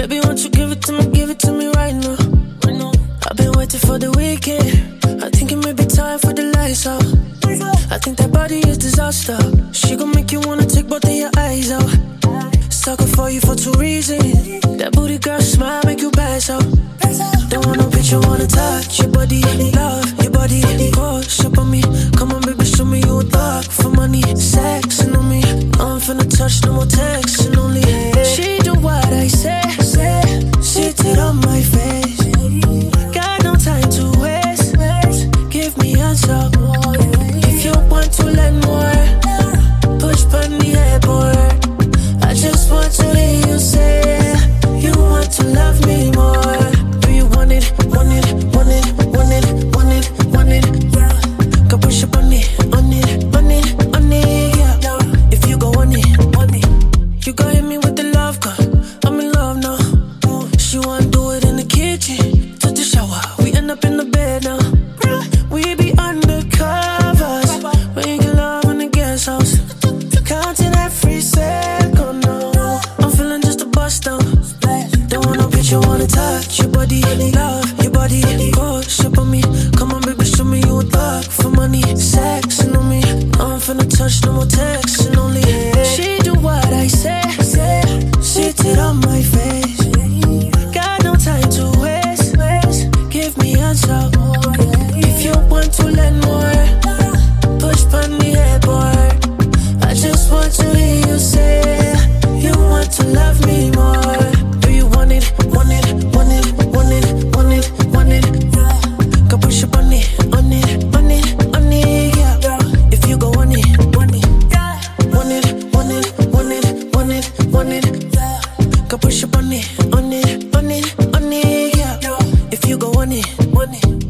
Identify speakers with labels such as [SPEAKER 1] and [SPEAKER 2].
[SPEAKER 1] Baby, won't you give it to me, give it to me right now? Right now. I've been waiting for the weekend. I think it may be time for the lights out. I think that body is disaster. She gon' make you wanna take both of your eyes out. Sucker for you for two reasons. That booty girl smile make you pass out. Don't want no picture, wanna touch your body, love your body. Go, ship on me. Come on, baby, show me you for money. Sexing on me. I'm finna touch, no more texting only. She do what I say, say. On my face. Got no time to waste, waste. Give me. If you go on it, on it.